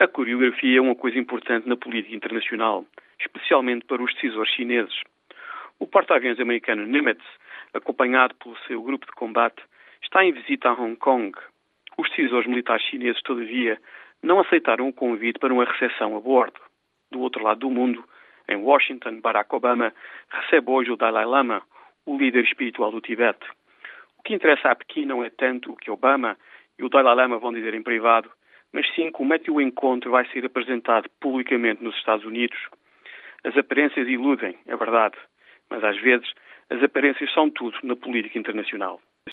A coreografia é uma coisa importante na política internacional, especialmente para os decisores chineses. O porta-aviões americano Nimitz, acompanhado pelo seu grupo de combate, está em visita a Hong Kong. Os decisores militares chineses, todavia, não aceitaram o convite para uma recepção a bordo. Do outro lado do mundo, em Washington, Barack Obama recebe hoje o Dalai Lama, o líder espiritual do Tibete. O que interessa a Pequim não é tanto o que Obama e o Dalai Lama vão dizer em privado, mas sim como é que o encontro vai ser apresentado publicamente nos Estados Unidos. As aparências iludem, é verdade, mas às vezes as aparências são tudo na política internacional.